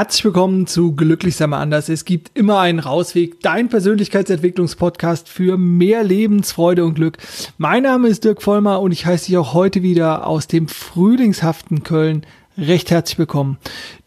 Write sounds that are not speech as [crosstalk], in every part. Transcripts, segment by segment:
Herzlich willkommen zu Glücklich sei mal anders. Es gibt immer einen Rausweg. Dein Persönlichkeitsentwicklungspodcast für mehr Lebensfreude und Glück. Mein Name ist Dirk Vollmer und ich heiße dich auch heute wieder aus dem frühlingshaften Köln recht herzlich willkommen.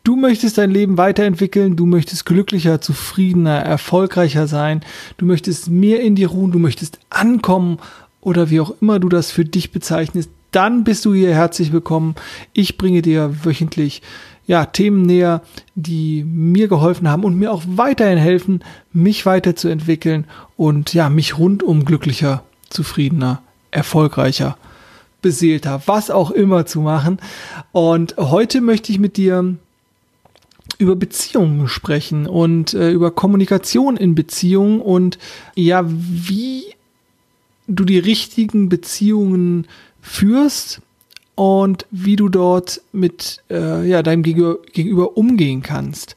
Du möchtest dein Leben weiterentwickeln, du möchtest glücklicher, zufriedener, erfolgreicher sein, du möchtest mehr in dir ruhen, du möchtest ankommen oder wie auch immer du das für dich bezeichnest, dann bist du hier herzlich willkommen. Ich bringe dir wöchentlich ja, Themen näher, die mir geholfen haben und mir auch weiterhin helfen, mich weiterzuentwickeln und ja, mich rundum glücklicher, zufriedener, erfolgreicher, beseelter, was auch immer zu machen. Und heute möchte ich mit dir über Beziehungen sprechen und äh, über Kommunikation in Beziehungen und ja, wie du die richtigen Beziehungen führst und wie du dort mit äh, ja, deinem Gegenüber umgehen kannst.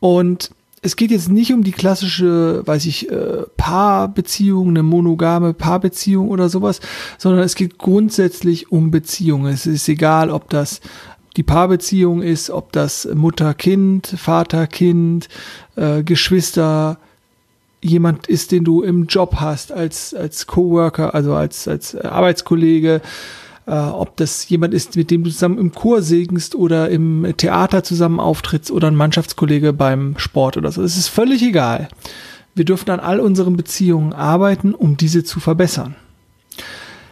Und es geht jetzt nicht um die klassische, weiß ich, äh, Paarbeziehung, eine monogame Paarbeziehung oder sowas, sondern es geht grundsätzlich um Beziehungen. Es ist egal, ob das die Paarbeziehung ist, ob das Mutter-Kind, Vater-Kind, äh, Geschwister, jemand ist, den du im Job hast, als, als Coworker, also als, als Arbeitskollege, äh, ob das jemand ist, mit dem du zusammen im Chor singst oder im Theater zusammen auftrittst oder ein Mannschaftskollege beim Sport oder so. Es ist völlig egal. Wir dürfen an all unseren Beziehungen arbeiten, um diese zu verbessern.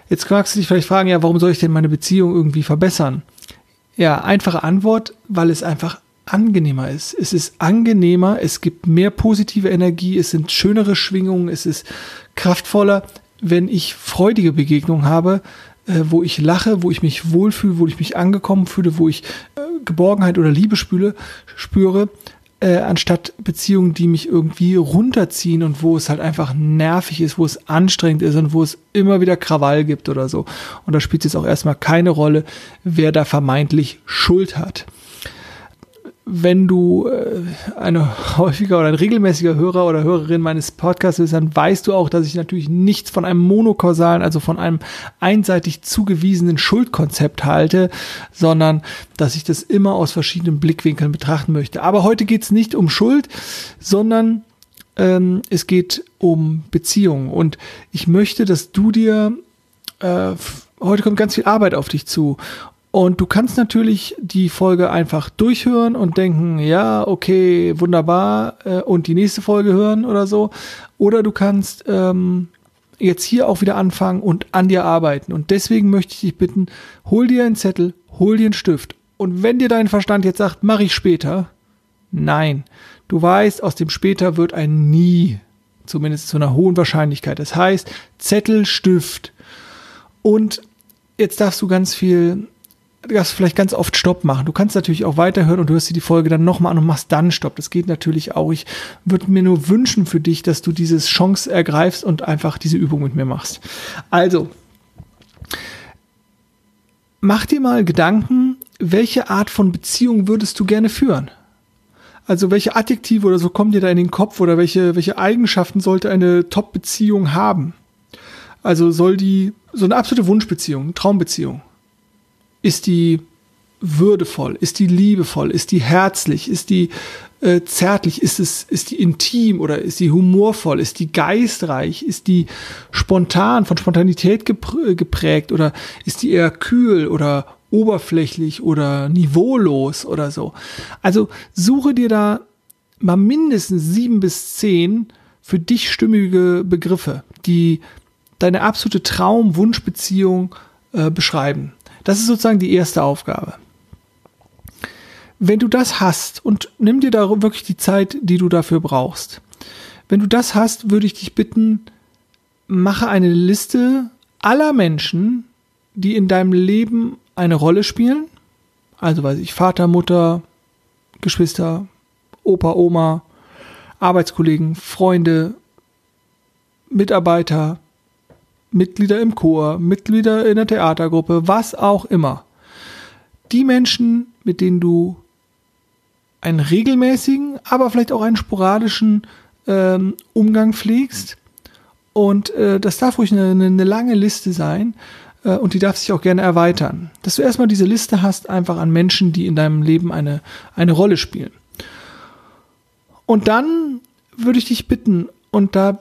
Jetzt magst du dich vielleicht fragen, ja, warum soll ich denn meine Beziehung irgendwie verbessern? Ja, einfache Antwort, weil es einfach angenehmer ist. Es ist angenehmer, es gibt mehr positive Energie, es sind schönere Schwingungen, es ist kraftvoller, wenn ich freudige Begegnungen habe, wo ich lache, wo ich mich wohlfühle, wo ich mich angekommen fühle, wo ich äh, Geborgenheit oder Liebe spüle, spüre, äh, anstatt Beziehungen, die mich irgendwie runterziehen und wo es halt einfach nervig ist, wo es anstrengend ist und wo es immer wieder Krawall gibt oder so. Und da spielt es jetzt auch erstmal keine Rolle, wer da vermeintlich Schuld hat wenn du äh, eine [laughs] häufiger oder ein regelmäßiger Hörer oder Hörerin meines Podcasts bist, dann weißt du auch, dass ich natürlich nichts von einem monokausalen, also von einem einseitig zugewiesenen Schuldkonzept halte, sondern dass ich das immer aus verschiedenen Blickwinkeln betrachten möchte. Aber heute geht es nicht um Schuld, sondern ähm, es geht um Beziehungen. Und ich möchte, dass du dir äh, heute kommt ganz viel Arbeit auf dich zu. Und du kannst natürlich die Folge einfach durchhören und denken, ja, okay, wunderbar, äh, und die nächste Folge hören oder so. Oder du kannst ähm, jetzt hier auch wieder anfangen und an dir arbeiten. Und deswegen möchte ich dich bitten, hol dir einen Zettel, hol dir einen Stift. Und wenn dir dein Verstand jetzt sagt, mache ich später, nein. Du weißt, aus dem später wird ein nie, zumindest zu einer hohen Wahrscheinlichkeit. Das heißt, Zettel, Stift. Und jetzt darfst du ganz viel du darfst vielleicht ganz oft Stopp machen. Du kannst natürlich auch weiterhören und hörst dir die Folge dann nochmal an und machst dann Stopp. Das geht natürlich auch. Ich würde mir nur wünschen für dich, dass du diese Chance ergreifst und einfach diese Übung mit mir machst. Also, mach dir mal Gedanken, welche Art von Beziehung würdest du gerne führen? Also welche Adjektive oder so kommen dir da in den Kopf oder welche, welche Eigenschaften sollte eine Top-Beziehung haben? Also soll die so eine absolute Wunschbeziehung, Traumbeziehung, ist die würdevoll? Ist die liebevoll? Ist die herzlich? Ist die äh, zärtlich? Ist es, ist die intim oder ist die humorvoll? Ist die geistreich? Ist die spontan, von Spontanität geprägt oder ist die eher kühl oder oberflächlich oder niveaulos oder so? Also suche dir da mal mindestens sieben bis zehn für dich stimmige Begriffe, die deine absolute Traum-Wunschbeziehung äh, beschreiben. Das ist sozusagen die erste Aufgabe. Wenn du das hast und nimm dir da wirklich die Zeit, die du dafür brauchst. Wenn du das hast, würde ich dich bitten, mache eine Liste aller Menschen, die in deinem Leben eine Rolle spielen. Also weiß ich, Vater, Mutter, Geschwister, Opa, Oma, Arbeitskollegen, Freunde, Mitarbeiter, Mitglieder im Chor, Mitglieder in der Theatergruppe, was auch immer. Die Menschen, mit denen du einen regelmäßigen, aber vielleicht auch einen sporadischen ähm, Umgang pflegst. Und äh, das darf ruhig eine, eine lange Liste sein äh, und die darf sich auch gerne erweitern. Dass du erstmal diese Liste hast, einfach an Menschen, die in deinem Leben eine, eine Rolle spielen. Und dann würde ich dich bitten, und da,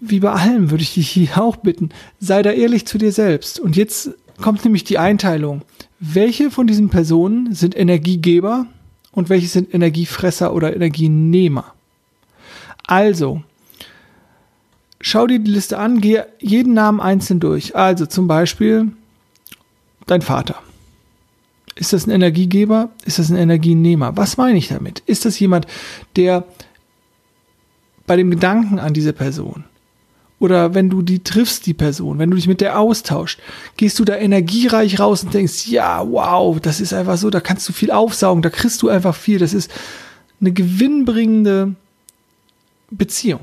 wie bei allem, würde ich dich hier auch bitten, sei da ehrlich zu dir selbst. Und jetzt kommt nämlich die Einteilung. Welche von diesen Personen sind Energiegeber und welche sind Energiefresser oder Energienehmer? Also, schau dir die Liste an, geh jeden Namen einzeln durch. Also zum Beispiel dein Vater. Ist das ein Energiegeber? Ist das ein Energienehmer? Was meine ich damit? Ist das jemand, der bei dem Gedanken an diese Person oder wenn du die triffst, die Person, wenn du dich mit der austauscht, gehst du da energiereich raus und denkst, ja, wow, das ist einfach so, da kannst du viel aufsaugen, da kriegst du einfach viel, das ist eine gewinnbringende Beziehung.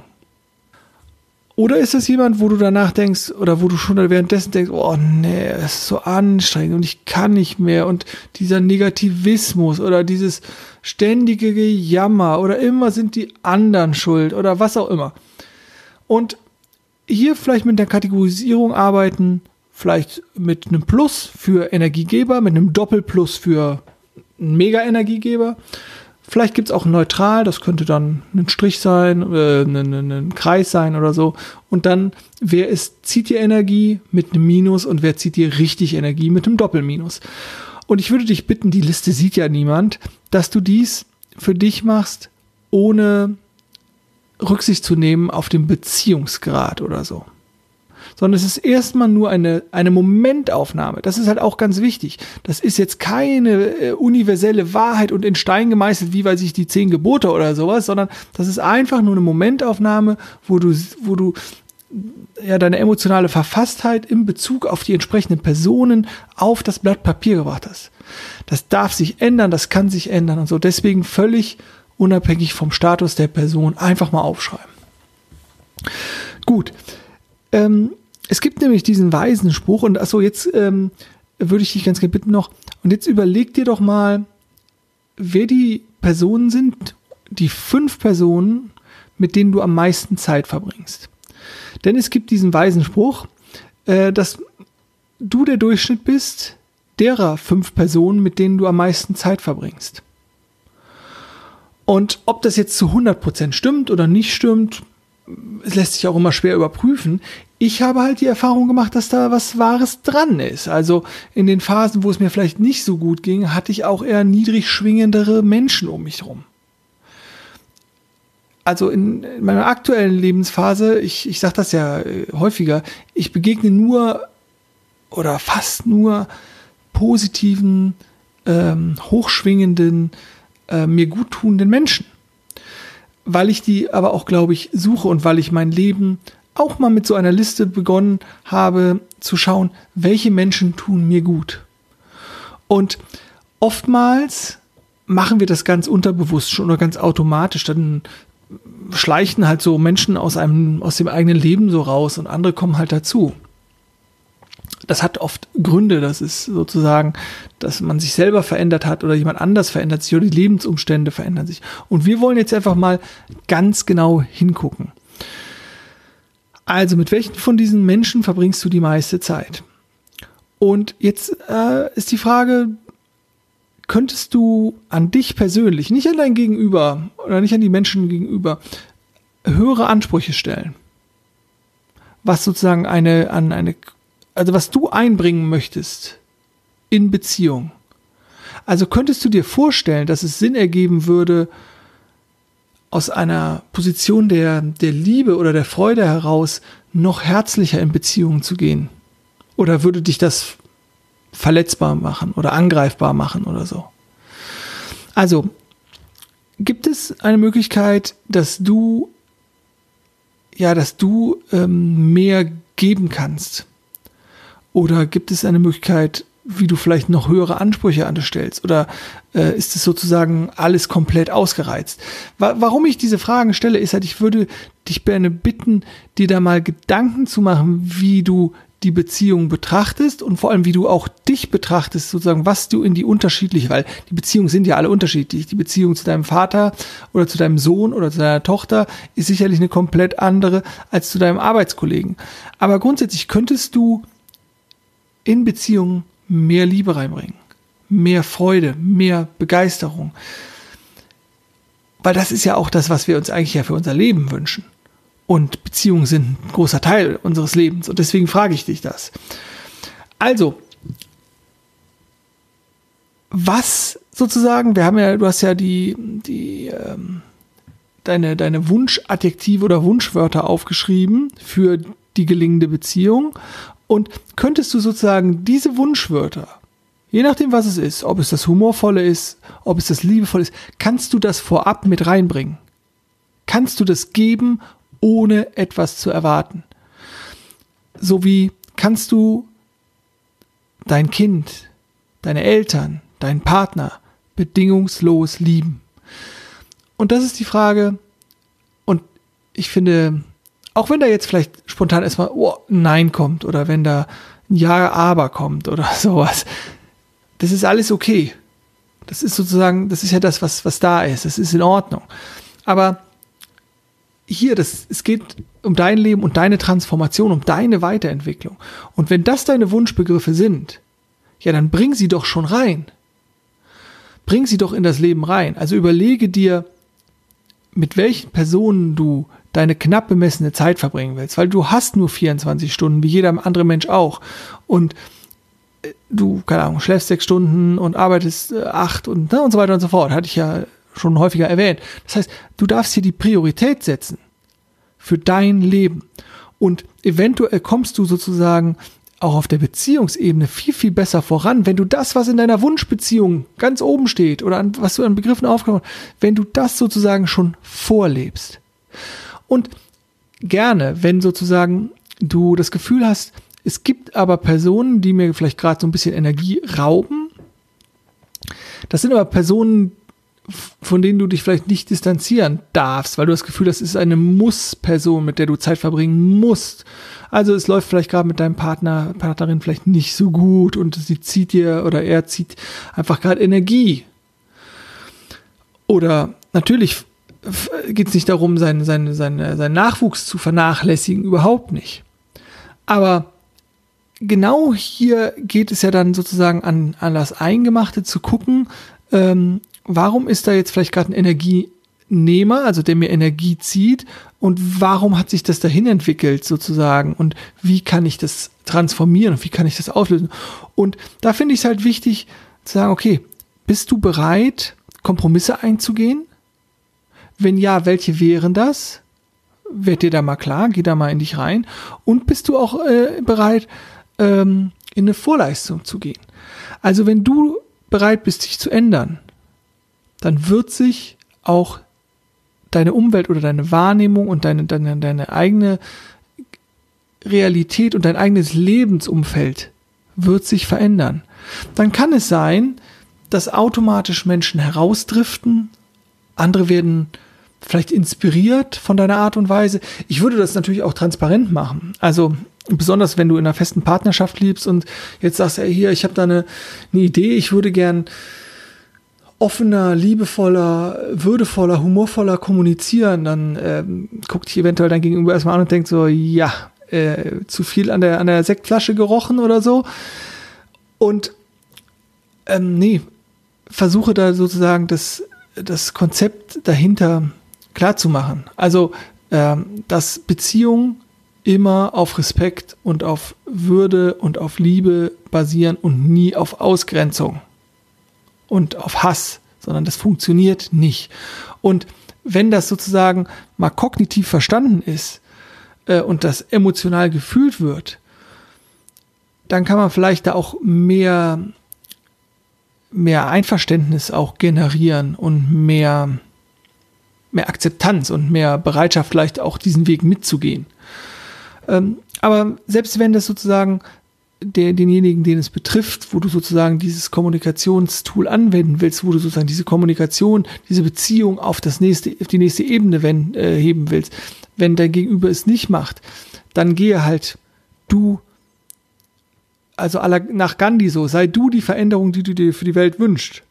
Oder ist das jemand, wo du danach denkst, oder wo du schon währenddessen denkst, oh nee, es ist so anstrengend und ich kann nicht mehr und dieser Negativismus oder dieses ständige Gejammer oder immer sind die anderen schuld oder was auch immer. Und hier vielleicht mit der Kategorisierung arbeiten, vielleicht mit einem Plus für Energiegeber, mit einem Doppelplus für einen Mega-Energiegeber Vielleicht gibt es auch ein Neutral, das könnte dann ein Strich sein, äh, ein, ein, ein, Kreis sein oder so. Und dann, wer ist, zieht dir Energie mit einem Minus und wer zieht dir richtig Energie mit einem Doppelminus. Und ich würde dich bitten, die Liste sieht ja niemand, dass du dies für dich machst, ohne Rücksicht zu nehmen auf den Beziehungsgrad oder so sondern es ist erstmal nur eine, eine Momentaufnahme. Das ist halt auch ganz wichtig. Das ist jetzt keine äh, universelle Wahrheit und in Stein gemeißelt, wie weiß ich, die zehn Gebote oder sowas, sondern das ist einfach nur eine Momentaufnahme, wo du, wo du ja, deine emotionale Verfasstheit im Bezug auf die entsprechenden Personen auf das Blatt Papier gebracht hast. Das darf sich ändern, das kann sich ändern und so. Deswegen völlig unabhängig vom Status der Person einfach mal aufschreiben. Gut. Ähm, es gibt nämlich diesen weisen Spruch und achso, jetzt ähm, würde ich dich ganz gerne bitten noch, und jetzt überleg dir doch mal, wer die Personen sind, die fünf Personen, mit denen du am meisten Zeit verbringst. Denn es gibt diesen weisen Spruch, äh, dass du der Durchschnitt bist derer fünf Personen, mit denen du am meisten Zeit verbringst. Und ob das jetzt zu 100% stimmt oder nicht stimmt, es lässt sich auch immer schwer überprüfen. Ich habe halt die Erfahrung gemacht, dass da was Wahres dran ist. Also in den Phasen, wo es mir vielleicht nicht so gut ging, hatte ich auch eher niedrig schwingendere Menschen um mich herum. Also in, meiner aktuellen Lebensphase, ich, ich sage das ja äh, häufiger, ich begegne nur oder fast nur positiven, ähm, hochschwingenden, äh, mir guttunenden Menschen weil ich die aber auch, glaube ich, suche und weil ich mein Leben auch mal mit so einer Liste begonnen habe zu schauen, welche Menschen tun mir gut. Und oftmals machen wir das ganz unterbewusst schon oder ganz automatisch. Dann schleichen halt so Menschen aus einem, aus dem eigenen Leben so raus und andere kommen halt dazu das hat oft Gründe. Das ist sozusagen, dass man sich selber verändert hat oder jemand anders verändert sich oder die Lebensumstände verändern sich. Und wir wollen jetzt einfach mal ganz genau hingucken. Also, mit welchen von diesen Menschen verbringst du die meiste Zeit? Und jetzt äh, ist die Frage, könntest du an dich persönlich, nicht an dein Gegenüber oder nicht an die Menschen gegenüber, höhere Ansprüche stellen? Was sozusagen eine, an eine also was du einbringen möchtest in Beziehung. Also könntest du dir vorstellen, dass es Sinn ergeben würde, aus einer Position der, der Liebe oder der Freude heraus noch herzlicher in Beziehungen zu gehen? Oder würde dich das verletzbar machen oder angreifbar machen oder so? Also, gibt es eine Möglichkeit, dass du, ja, dass du ähm, mehr geben kannst? Oder gibt es eine Möglichkeit, wie du vielleicht noch höhere Ansprüche an dich stellst? Oder äh, ist es sozusagen alles komplett ausgereizt? Wa warum ich diese Fragen stelle, ist halt, ich würde dich gerne bitten, dir da mal Gedanken zu machen, wie du die Beziehung betrachtest und vor allem, wie du auch dich betrachtest, sozusagen, was du in die unterschiedliche, weil die Beziehungen sind ja alle unterschiedlich. Die Beziehung zu deinem Vater oder zu deinem Sohn oder zu deiner Tochter ist sicherlich eine komplett andere als zu deinem Arbeitskollegen. Aber grundsätzlich könntest du in Beziehungen mehr Liebe reinbringen, mehr Freude, mehr Begeisterung. weil das ist ja auch das, was wir uns eigentlich ja für unser Leben wünschen. Und Beziehungen sind ein großer Teil unseres Lebens. Und deswegen frage ich dich das. Also, was sozusagen, wir haben ja, du hast ja die, die, ähm, deine, deine Wunschadjektive oder Wunschwörter aufgeschrieben für die gelingende Beziehung. Und könntest du sozusagen diese Wunschwörter, je nachdem was es ist, ob es das Humorvolle ist, ob es das Liebevolle ist, kannst du das vorab mit reinbringen? Kannst du das geben, ohne etwas zu erwarten? So wie kannst du dein Kind, deine Eltern, deinen Partner bedingungslos lieben? Und das ist die Frage, und ich finde, auch wenn da jetzt vielleicht spontan erstmal oh, Nein kommt oder wenn da ein Ja, aber kommt oder [laughs] sowas, das ist alles okay. Das ist sozusagen, das ist ja das, was, was da ist. Das ist in Ordnung. Aber hier, das, es geht um dein Leben und deine Transformation, um deine Weiterentwicklung. Und wenn das deine Wunschbegriffe sind, ja, dann bring sie doch schon rein. Bring sie doch in das Leben rein. Also überlege dir, mit welchen Personen du deine knapp bemessene Zeit verbringen willst, weil du hast nur 24 Stunden, wie jeder andere Mensch auch. Und äh, du, keine Ahnung, schläfst sechs Stunden und arbeitest äh, acht und, ne, und so weiter und so fort. Hatte ich ja schon häufiger erwähnt. Das heißt, du darfst hier die Priorität setzen für dein Leben. Und eventuell kommst du sozusagen auch auf der Beziehungsebene viel, viel besser voran, wenn du das, was in deiner Wunschbeziehung ganz oben steht oder an, was du an Begriffen aufgenommen hast, wenn du das sozusagen schon vorlebst. Und gerne, wenn sozusagen du das Gefühl hast, es gibt aber Personen, die mir vielleicht gerade so ein bisschen Energie rauben. Das sind aber Personen, von denen du dich vielleicht nicht distanzieren darfst, weil du das Gefühl hast, es ist eine Muss-Person, mit der du Zeit verbringen musst. Also es läuft vielleicht gerade mit deinem Partner, Partnerin vielleicht nicht so gut und sie zieht dir oder er zieht einfach gerade Energie. Oder natürlich geht es nicht darum, seinen, seinen, seinen, seinen Nachwuchs zu vernachlässigen, überhaupt nicht. Aber genau hier geht es ja dann sozusagen an, an das Eingemachte zu gucken, ähm, warum ist da jetzt vielleicht gerade ein Energienehmer, also der mir Energie zieht und warum hat sich das dahin entwickelt sozusagen und wie kann ich das transformieren und wie kann ich das auslösen? Und da finde ich es halt wichtig zu sagen, okay, bist du bereit, Kompromisse einzugehen? Wenn ja, welche wären das? Werd dir da mal klar, geh da mal in dich rein. Und bist du auch äh, bereit, ähm, in eine Vorleistung zu gehen? Also wenn du bereit bist, dich zu ändern, dann wird sich auch deine Umwelt oder deine Wahrnehmung und deine, deine, deine eigene Realität und dein eigenes Lebensumfeld wird sich verändern. Dann kann es sein, dass automatisch Menschen herausdriften, andere werden vielleicht inspiriert von deiner Art und Weise. Ich würde das natürlich auch transparent machen. Also besonders wenn du in einer festen Partnerschaft liebst und jetzt sagst, ey, hier, ich habe da eine, eine Idee, ich würde gern offener, liebevoller, würdevoller, humorvoller kommunizieren, dann ähm, guckt dich eventuell dein Gegenüber erstmal an und denkt so, ja, äh, zu viel an der, an der Sektflasche gerochen oder so. Und ähm, nee, versuche da sozusagen das, das Konzept dahinter zu machen. Also, ähm, dass Beziehungen immer auf Respekt und auf Würde und auf Liebe basieren und nie auf Ausgrenzung und auf Hass, sondern das funktioniert nicht. Und wenn das sozusagen mal kognitiv verstanden ist äh, und das emotional gefühlt wird, dann kann man vielleicht da auch mehr, mehr Einverständnis auch generieren und mehr, mehr Akzeptanz und mehr Bereitschaft, vielleicht auch diesen Weg mitzugehen. Ähm, aber selbst wenn das sozusagen der, denjenigen, den es betrifft, wo du sozusagen dieses Kommunikationstool anwenden willst, wo du sozusagen diese Kommunikation, diese Beziehung auf das nächste, auf die nächste Ebene wenn, äh, heben willst. Wenn dein Gegenüber es nicht macht, dann gehe halt du, also nach Gandhi so, sei du die Veränderung, die du dir für die Welt wünschst.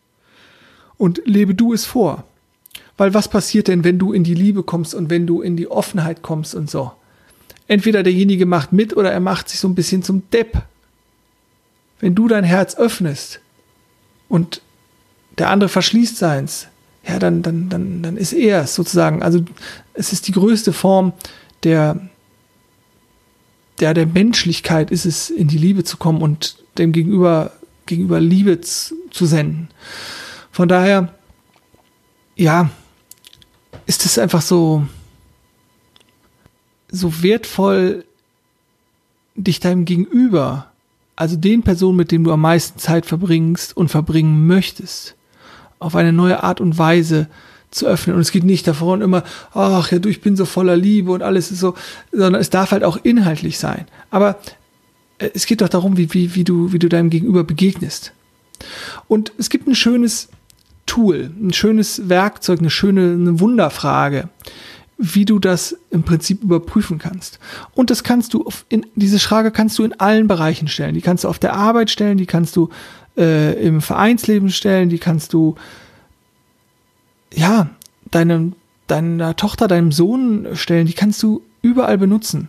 Und lebe du es vor. Weil was passiert denn, wenn du in die Liebe kommst und wenn du in die Offenheit kommst und so? Entweder derjenige macht mit oder er macht sich so ein bisschen zum Depp wenn du dein Herz öffnest und der andere verschließt seins, ja, dann, dann, dann, dann ist er es sozusagen. Also es ist die größte Form der, der, der Menschlichkeit ist es, in die Liebe zu kommen und dem Gegenüber, gegenüber Liebe zu, zu senden. Von daher, ja, ist es einfach so, so wertvoll, dich deinem Gegenüber, also den Personen, mit denen du am meisten Zeit verbringst und verbringen möchtest, auf eine neue Art und Weise zu öffnen. Und es geht nicht davon immer, ach ja, du, ich bin so voller Liebe und alles ist so, sondern es darf halt auch inhaltlich sein. Aber äh, es geht doch darum, wie, wie, wie, du, wie du deinem Gegenüber begegnest. Und es gibt ein schönes Tool, ein schönes Werkzeug, eine schöne eine Wunderfrage, wie du das im Prinzip überprüfen kannst. Und das kannst du, auf, in, diese Frage kannst du in allen Bereichen stellen. Die kannst du auf der Arbeit stellen, die kannst du äh, im Vereinsleben stellen, die kannst du, ja, deinem, deiner Tochter, deinem Sohn stellen, die kannst du überall benutzen.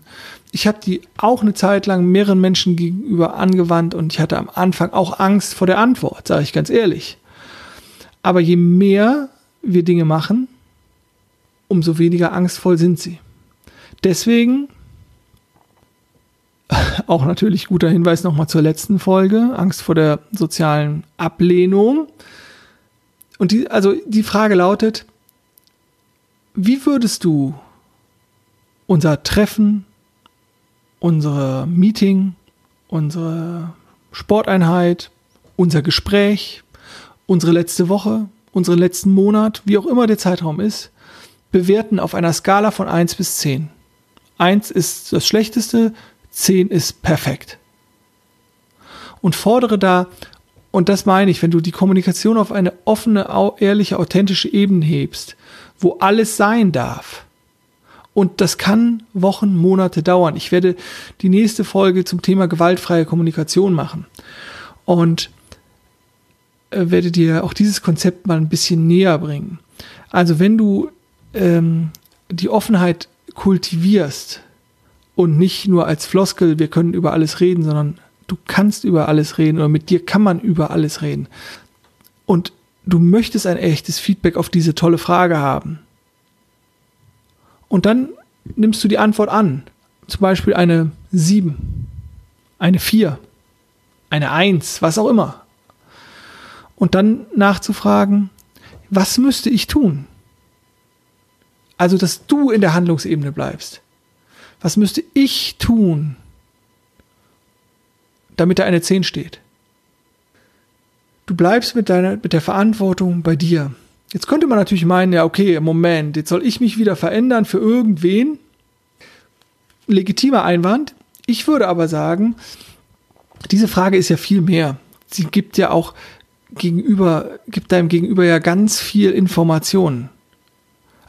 Ich habe die auch eine Zeit lang mehreren Menschen gegenüber angewandt und ich hatte am Anfang auch Angst vor der Antwort, sage ich ganz ehrlich. Aber je mehr wir Dinge machen, umso weniger angstvoll sind sie. Deswegen [laughs] auch natürlich guter Hinweis nochmal zur letzten Folge, Angst vor der sozialen Ablehnung. Und die, also die Frage lautet, wie würdest du unser Treffen, unsere Meeting, unsere Sporteinheit, unser Gespräch, unsere letzte Woche, unseren letzten Monat, wie auch immer der Zeitraum ist, bewerten auf einer Skala von 1 bis 10. 1 ist das Schlechteste, 10 ist perfekt. Und fordere da, und das meine ich, wenn du die Kommunikation auf eine offene, ehrliche, authentische Ebene hebst, wo alles sein darf. Und das kann Wochen, Monate dauern. Ich werde die nächste Folge zum Thema gewaltfreie Kommunikation machen. Und werde dir auch dieses Konzept mal ein bisschen näher bringen. Also wenn du ähm, die Offenheit kultivierst und nicht nur als Floskel, wir können über alles reden, sondern du kannst über alles reden oder mit dir kann man über alles reden. Und du möchtest ein echtes Feedback auf diese tolle Frage haben. Und dann nimmst du die Antwort an. Zum Beispiel eine 7, eine 4, eine 1, was auch immer und dann nachzufragen, was müsste ich tun? Also, dass du in der Handlungsebene bleibst. Was müsste ich tun, damit da eine 10 steht? Du bleibst mit deiner, mit der Verantwortung bei dir. Jetzt könnte man natürlich meinen, ja, okay, Moment, jetzt soll ich mich wieder verändern für irgendwen. Legitimer Einwand. Ich würde aber sagen, diese Frage ist ja viel mehr. Sie gibt ja auch Gegenüber, gibt deinem Gegenüber ja ganz viel Informationen.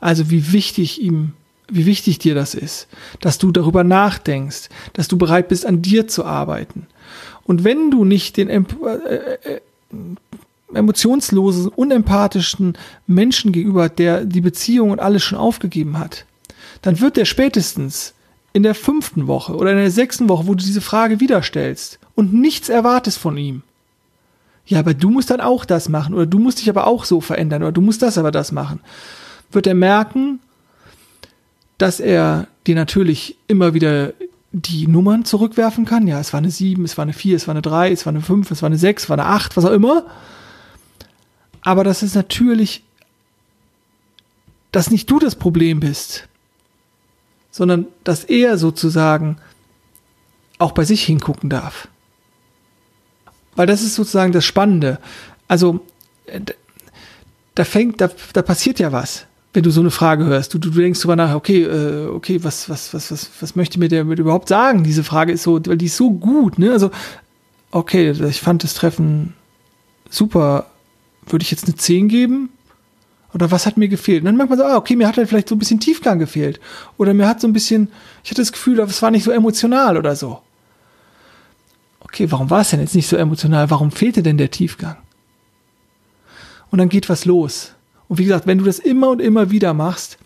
Also wie wichtig ihm, wie wichtig dir das ist, dass du darüber nachdenkst, dass du bereit bist, an dir zu arbeiten. Und wenn du nicht den äh, äh, emotionslosen, unempathischen Menschen gegenüber, der die Beziehung und alles schon aufgegeben hat, dann wird der spätestens in der fünften Woche oder in der sechsten Woche, wo du diese Frage wieder stellst und nichts erwartest von ihm, ja, aber du musst dann auch das machen oder du musst dich aber auch so verändern oder du musst das aber das machen, wird er merken, dass er dir natürlich immer wieder die Nummern zurückwerfen kann. Ja, es war eine 7, es war eine 4, es war eine 3, es war eine 5, es war eine 6, es war eine 8, was auch immer. Aber dass es natürlich, dass nicht du das Problem bist, sondern dass er sozusagen auch bei sich hingucken darf. Weil das ist sozusagen das Spannende. Also, äh, da fängt, da, da passiert ja was, wenn du so eine Frage hörst. Du, du, denkst drüber nach, okay, äh, okay, was, was, was, was, was möchte mir der mit überhaupt sagen? Diese Frage ist so, weil die ist so gut, ne? Also, okay, ich fand das Treffen super. Würde ich jetzt eine 10 geben? Oder was hat mir gefehlt? Und dann merkt man so, ah, okay, mir hat halt vielleicht so ein bisschen Tiefgang gefehlt. Oder mir hat so ein bisschen, ich hatte das Gefühl, das war nicht so emotional oder so okay, warum war es denn jetzt nicht so emotional? Warum fehlte denn der Tiefgang? Und dann geht was los. Und wie gesagt, wenn du das immer und immer wieder machst,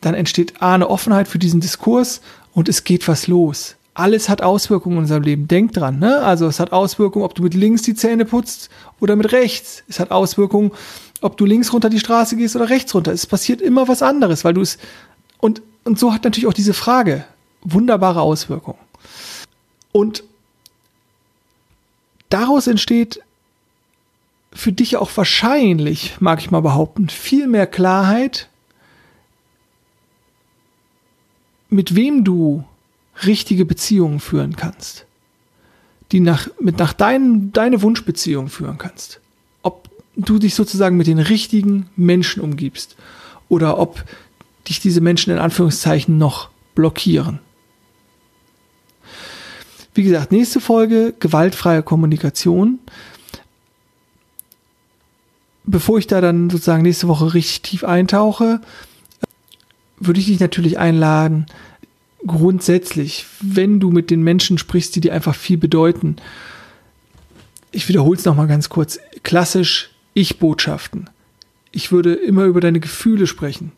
dann entsteht A, eine Offenheit für diesen Diskurs und es geht was los. alles hat Auswirkungen in unserem Leben. Denk dran, ne? Also es hat Auswirkungen, ob du mit links die Zähne putzt oder mit rechts. Es hat Auswirkungen, ob du links runter die Straße gehst oder rechts runter. Es passiert immer was anderes, weil du es und und so hat natürlich auch diese Frage wunderbare Auswirkungen. Und daraus entsteht für dich auch wahrscheinlich, mag ich mal behaupten, viel mehr Klarheit, mit wem du richtige Beziehungen führen kannst, die nach, mit nach deinen, deine Wunschbeziehungen führen kannst. Ob du dich sozusagen mit den richtigen Menschen umgibst oder ob dich diese Menschen in Anführungszeichen noch blockieren. Wie gesagt, nächste Folge, gewaltfreie Kommunikation. Bevor ich da dann sozusagen nächste Woche richtig tief eintauche, würde ich dich natürlich einladen, grundsätzlich, wenn du mit den Menschen sprichst, die dir einfach viel bedeuten, ich wiederhole es nochmal ganz kurz, klassisch Ich-Botschaften. Ich würde immer über deine Gefühle sprechen,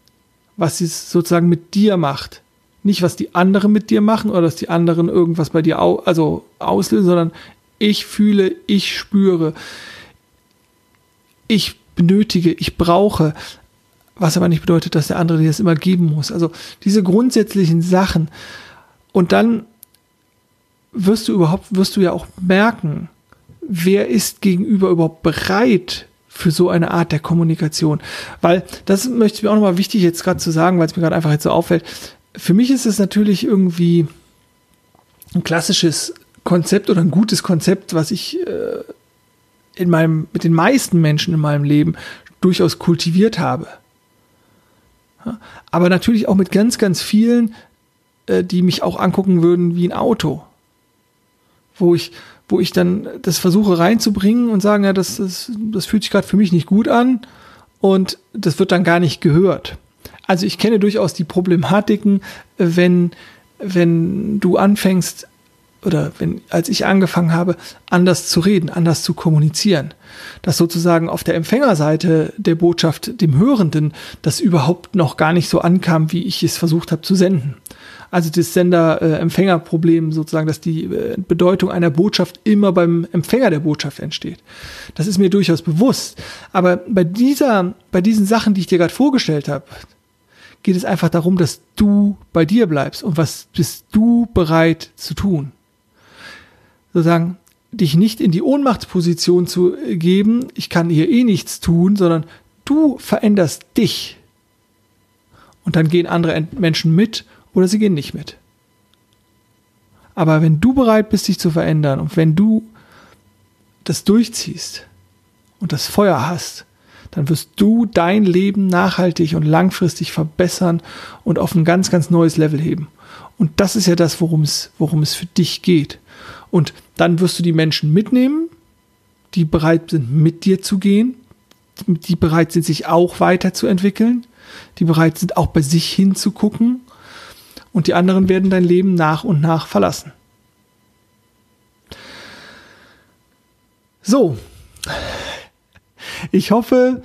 was es sozusagen mit dir macht. Nicht, was die anderen mit dir machen oder dass die anderen irgendwas bei dir au also auslösen, sondern ich fühle, ich spüre, ich benötige, ich brauche was aber nicht bedeutet, dass der andere dir das immer geben muss. Also diese grundsätzlichen Sachen. Und dann wirst du überhaupt, wirst du ja auch merken, wer ist gegenüber überhaupt bereit für so eine Art der Kommunikation. Weil das möchte ich mir auch nochmal wichtig jetzt gerade zu sagen, weil es mir gerade einfach jetzt so auffällt. Für mich ist es natürlich irgendwie ein klassisches Konzept oder ein gutes Konzept, was ich äh, in meinem, mit den meisten Menschen in meinem Leben durchaus kultiviert habe. Aber natürlich auch mit ganz, ganz vielen, äh, die mich auch angucken würden wie ein Auto. Wo ich, wo ich dann das versuche reinzubringen und sagen, ja, das, das, das fühlt sich gerade für mich nicht gut an und das wird dann gar nicht gehört. Also ich kenne durchaus die Problematiken, wenn, wenn du anfängst, oder wenn, als ich angefangen habe, anders zu reden, anders zu kommunizieren, dass sozusagen auf der Empfängerseite der Botschaft dem Hörenden das überhaupt noch gar nicht so ankam, wie ich es versucht habe zu senden. Also das Sender-Empfänger-Problem sozusagen, dass die äh, Bedeutung einer Botschaft immer beim Empfänger der Botschaft entsteht. Das ist mir durchaus bewusst. Aber bei dieser, bei diesen Sachen, die ich dir gerade vorgestellt habe, geht es einfach darum, dass du bei dir bleibst und was bist du bereit zu tun sozusagen dich nicht in die Ohnmachtsposition zu geben, ich kann hier eh nichts tun, sondern du veränderst dich. Und dann gehen andere Menschen mit oder sie gehen nicht mit. Aber wenn du bereit bist, dich zu verändern und wenn du das durchziehst und das Feuer hast, dann wirst du dein Leben nachhaltig und langfristig verbessern und auf ein ganz, ganz neues Level heben. Und das ist ja das, worum es, worum es für dich geht. Und dann wirst du die Menschen mitnehmen, die bereit sind, mit dir zu gehen, die bereit sind, sich auch weiterzuentwickeln, die bereit sind, auch bei sich hinzugucken. Und die anderen werden dein Leben nach und nach verlassen. So. Ich hoffe,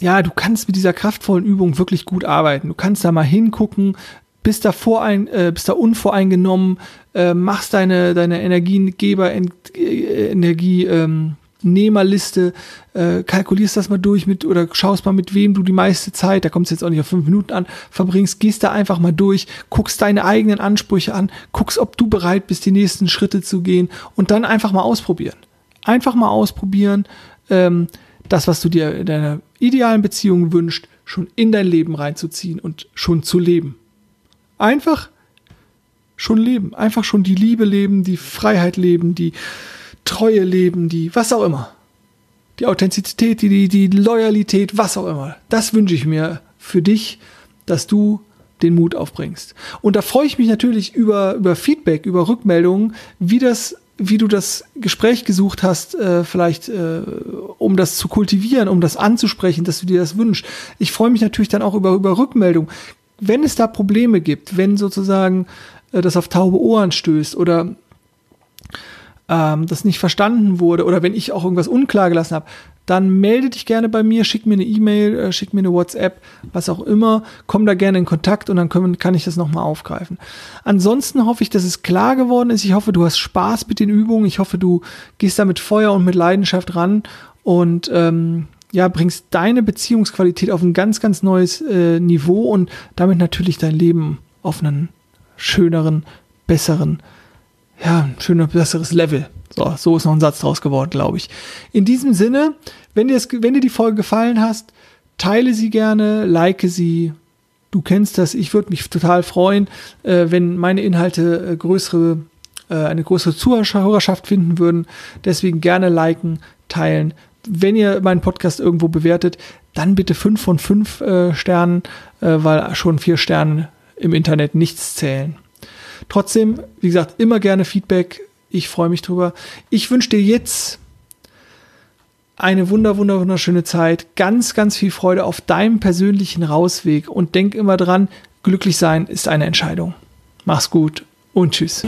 ja, du kannst mit dieser kraftvollen Übung wirklich gut arbeiten. Du kannst da mal hingucken, bist da vorein, äh, bist da unvoreingenommen, äh, machst deine, deine Energiegeber, en, äh, Energie, ähm, Nehmerliste, äh, kalkulierst das mal durch mit oder schaust mal mit wem du die meiste Zeit, da kommt es jetzt auch nicht auf fünf Minuten an, verbringst, gehst da einfach mal durch, guckst deine eigenen Ansprüche an, guckst, ob du bereit bist, die nächsten Schritte zu gehen und dann einfach mal ausprobieren. Einfach mal ausprobieren, ähm, das, was du dir in deiner idealen Beziehung wünschst, schon in dein Leben reinzuziehen und schon zu leben. Einfach schon leben. Einfach schon die Liebe leben, die Freiheit leben, die Treue leben, die was auch immer. Die Authentizität, die, die, die Loyalität, was auch immer. Das wünsche ich mir für dich, dass du den Mut aufbringst. Und da freue ich mich natürlich über, über Feedback, über Rückmeldungen, wie das, wie du das Gespräch gesucht hast, äh, vielleicht äh, um das zu kultivieren, um das anzusprechen, dass du dir das wünschst. Ich freue mich natürlich dann auch über, über Rückmeldungen wenn es da Probleme gibt, wenn sozusagen äh, das auf taube Ohren stößt oder ähm, das nicht verstanden wurde oder wenn ich auch irgendwas unklar gelassen habe, dann melde dich gerne bei mir, schick mir eine E-Mail, äh, schick mir eine WhatsApp, was auch immer. Komm da gerne in Kontakt und dann können, kann ich das nochmal aufgreifen. Ansonsten hoffe ich, dass es klar geworden ist. Ich hoffe, du hast Spaß mit den Übungen. Ich hoffe, du gehst da mit Feuer und mit Leidenschaft ran und ähm, ja, bringst deine Beziehungsqualität auf ein ganz, ganz neues äh, Niveau und damit natürlich dein Leben auf einen schöneren, besseren, ja, ein schöner, besseres Level. So, so ist noch ein Satz draus geworden, glaube ich. In diesem Sinne, wenn dir, es, wenn dir die Folge gefallen hast, teile sie gerne, like sie. Du kennst das. Ich würde mich total freuen, äh, wenn meine Inhalte äh, größere, äh, eine größere Zuhörerschaft finden würden. Deswegen gerne liken, teilen. Wenn ihr meinen Podcast irgendwo bewertet, dann bitte fünf von fünf äh, Sternen, äh, weil schon vier Sterne im Internet nichts zählen. Trotzdem, wie gesagt, immer gerne Feedback. Ich freue mich drüber. Ich wünsche dir jetzt eine wunder, wunder, wunderschöne Zeit. Ganz, ganz viel Freude auf deinem persönlichen Rausweg und denk immer dran, glücklich sein ist eine Entscheidung. Mach's gut und tschüss.